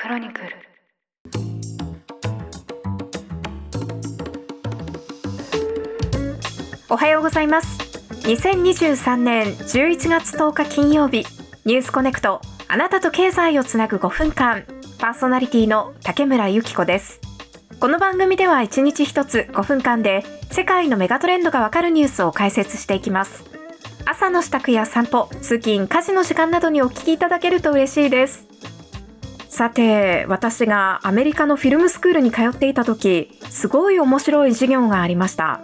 クロニクル。おはようございます。2023年11月10日金曜日ニュースコネクトあなたと経済をつなぐ5分間パーソナリティの竹村由紀子です。この番組では1日1つ5分間で世界のメガトレンドがわかるニュースを解説していきます。朝の支度や散歩、通勤、家事の時間などにお聞きいただけると嬉しいです。さて、私がアメリカのフィルムスクールに通っていた時、すごい面白い授業がありました。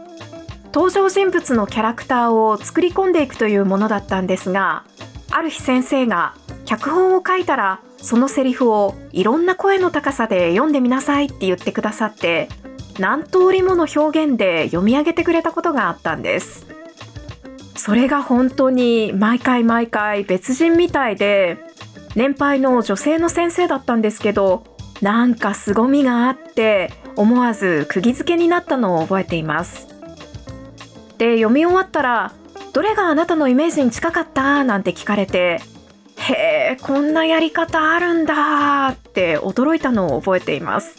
登場人物のキャラクターを作り込んでいくというものだったんですが、ある日先生が脚本を書いたらそのセリフをいろんな声の高さで読んでみなさいって言ってくださって何通りもの表現で読み上げてくれたことがあったんですそれが本当に毎回毎回別人みたいで年配の女性の先生だったんですけどなんか凄みがあって思わず釘付けになったのを覚えています。で読み終わったらどれがあなたのイメージに近かった？なんて聞かれてへえこんなやり方あるんだって驚いたのを覚えています。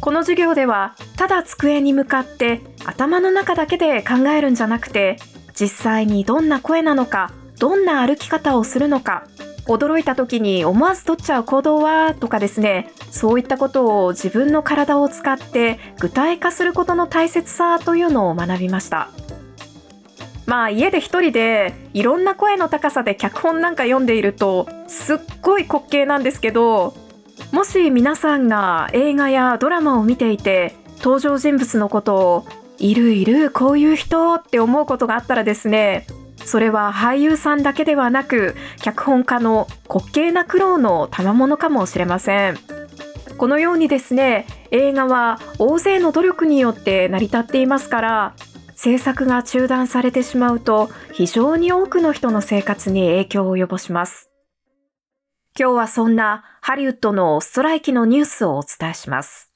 この授業ではただ机に向かって頭の中だけで考えるんじゃなくて実際にどんな声なのかどんな歩き方をするのか驚いた時に思わず取っちゃう行動は？とかですねそういったことを自分の体を使って具体化することの大切さというのを学びました。まあ家で一人でいろんな声の高さで脚本なんか読んでいるとすっごい滑稽なんですけどもし皆さんが映画やドラマを見ていて登場人物のことをいるいるこういう人って思うことがあったらですねそれは俳優さんだけではなく脚本家の滑稽な苦労の賜物かもしれません。このようにですね映画は大勢の努力によって成り立っていますから制作が中断されてしまうと非常に多くの人の生活に影響を及ぼします。今日はそんなハリウッドのストライキのニュースをお伝えします。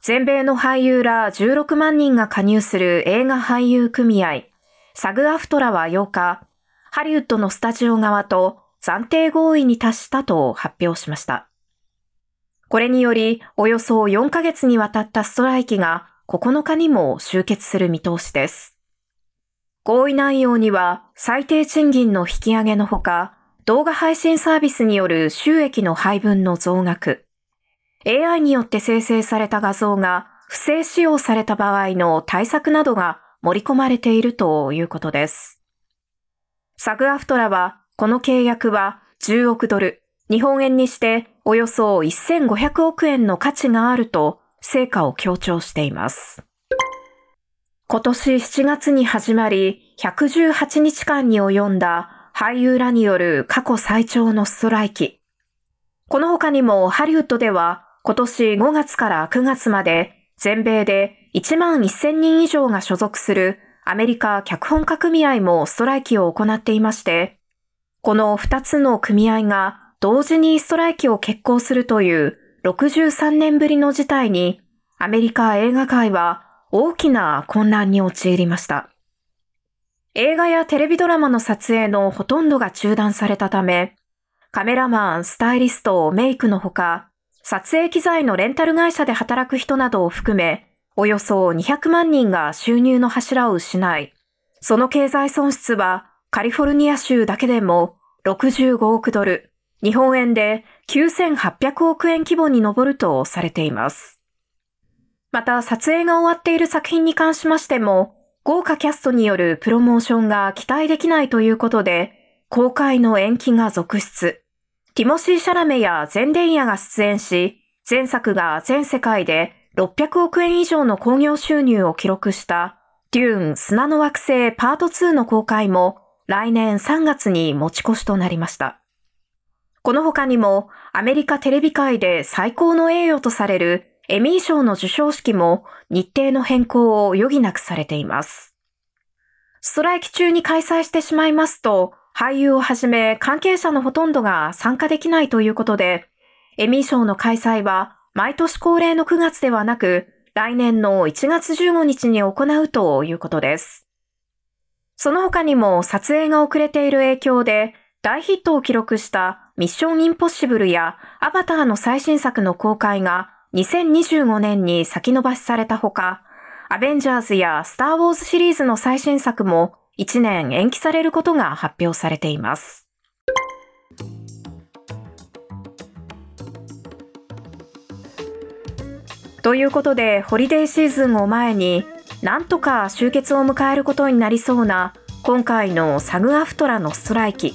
全米の俳優ら16万人が加入する映画俳優組合、サグアフトラは8日、ハリウッドのスタジオ側と暫定合意に達したと発表しました。これにより、およそ4ヶ月にわたったストライキが9日にも終結する見通しです。合意内容には最低賃金の引き上げのほか、動画配信サービスによる収益の配分の増額、AI によって生成された画像が不正使用された場合の対策などが盛り込まれているということです。サグアフトラは、この契約は10億ドル、日本円にしておよそ1500億円の価値があると成果を強調しています。今年7月に始まり、118日間に及んだ俳優らによる過去最長のストライキ。この他にもハリウッドでは今年5月から9月まで全米で1万1000人以上が所属するアメリカ脚本家組合もストライキを行っていまして、この2つの組合が同時にストライキを決行するという63年ぶりの事態にアメリカ映画界は大きな混乱に陥りました。映画やテレビドラマの撮影のほとんどが中断されたため、カメラマン、スタイリスト、メイクのほか、撮影機材のレンタル会社で働く人などを含め、およそ200万人が収入の柱を失い、その経済損失はカリフォルニア州だけでも65億ドル、日本円で9800億円規模に上るとされています。また撮影が終わっている作品に関しましても、豪華キャストによるプロモーションが期待できないということで、公開の延期が続出。ティモシー・シャラメやゼンデイヤが出演し、前作が全世界で600億円以上の興行収入を記録したデューン砂の惑星パート2の公開も来年3月に持ち越しとなりました。この他にもアメリカテレビ界で最高の栄誉とされるエミー賞の授賞式も日程の変更を余儀なくされています。ストライキ中に開催してしまいますと、俳優をはじめ関係者のほとんどが参加できないということで、エミー賞の開催は毎年恒例の9月ではなく、来年の1月15日に行うということです。その他にも撮影が遅れている影響で、大ヒットを記録したミッションインポッシブルやアバターの最新作の公開が2025年に先延ばしされたほか、アベンジャーズやスター・ウォーズシリーズの最新作も1年延期されることが発表されています。ということで、ホリデーシーズンを前に、なんとか終結を迎えることになりそうな今回のサグアフトラのストライキ。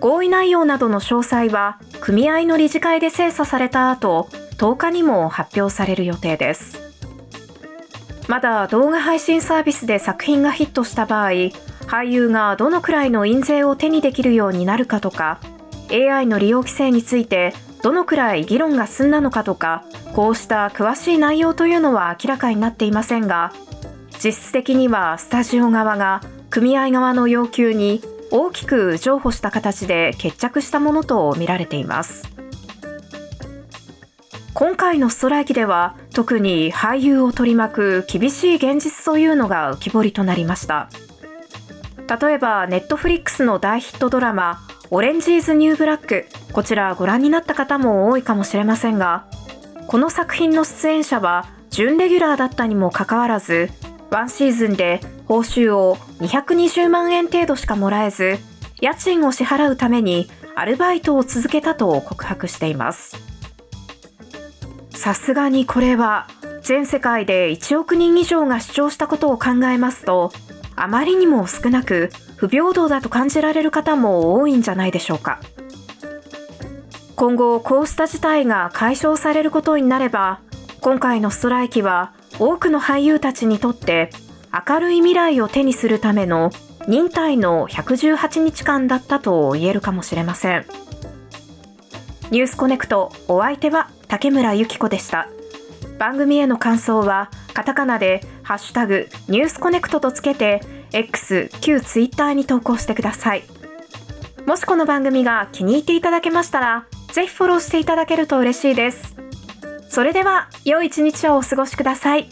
合意内容などの詳細は組合の理事会で精査された後、10日にも発表される予定です。まだ動画配信サービスで作品がヒットした場合、俳優がどのくらいの印税を手にできるようになるかとか、AI の利用規制についてどのくらい議論が進んだのかとか、こうした詳しい内容というのは明らかになっていませんが、実質的にはスタジオ側が組合側の要求に大きく譲歩した形で決着したものとみられています。今回のストライキでは特に俳優を取り巻く厳しい現実というのが浮き彫りとなりました。例えばネットフリックスの大ヒットドラマオレンジ・イズ・ニュー・ブラックこちらご覧になった方も多いかもしれませんがこの作品の出演者は準レギュラーだったにもかかわらずワンシーズンで報酬を220万円程度しかもらえず家賃を支払うためにアルバイトを続けたと告白していますさすがにこれは全世界で1億人以上が視聴したことを考えますとあまりにも少なく不平等だと感じられる方も多いんじゃないでしょうか。今後こうした事態が解消されることになれば、今回のストライキは多くの俳優たちにとって明るい未来を手にするための忍耐の118日間だったと言えるかもしれません。ニュースコネクトお相手は竹村由紀子でした。番組への感想はカタカナでハッシュタグニュースコネクトとつけて X、旧 Twitter に投稿してください。もしこの番組が気に入っていただけましたら、ぜひフォローしていただけると嬉しいです。それでは、良い一日をお過ごしください。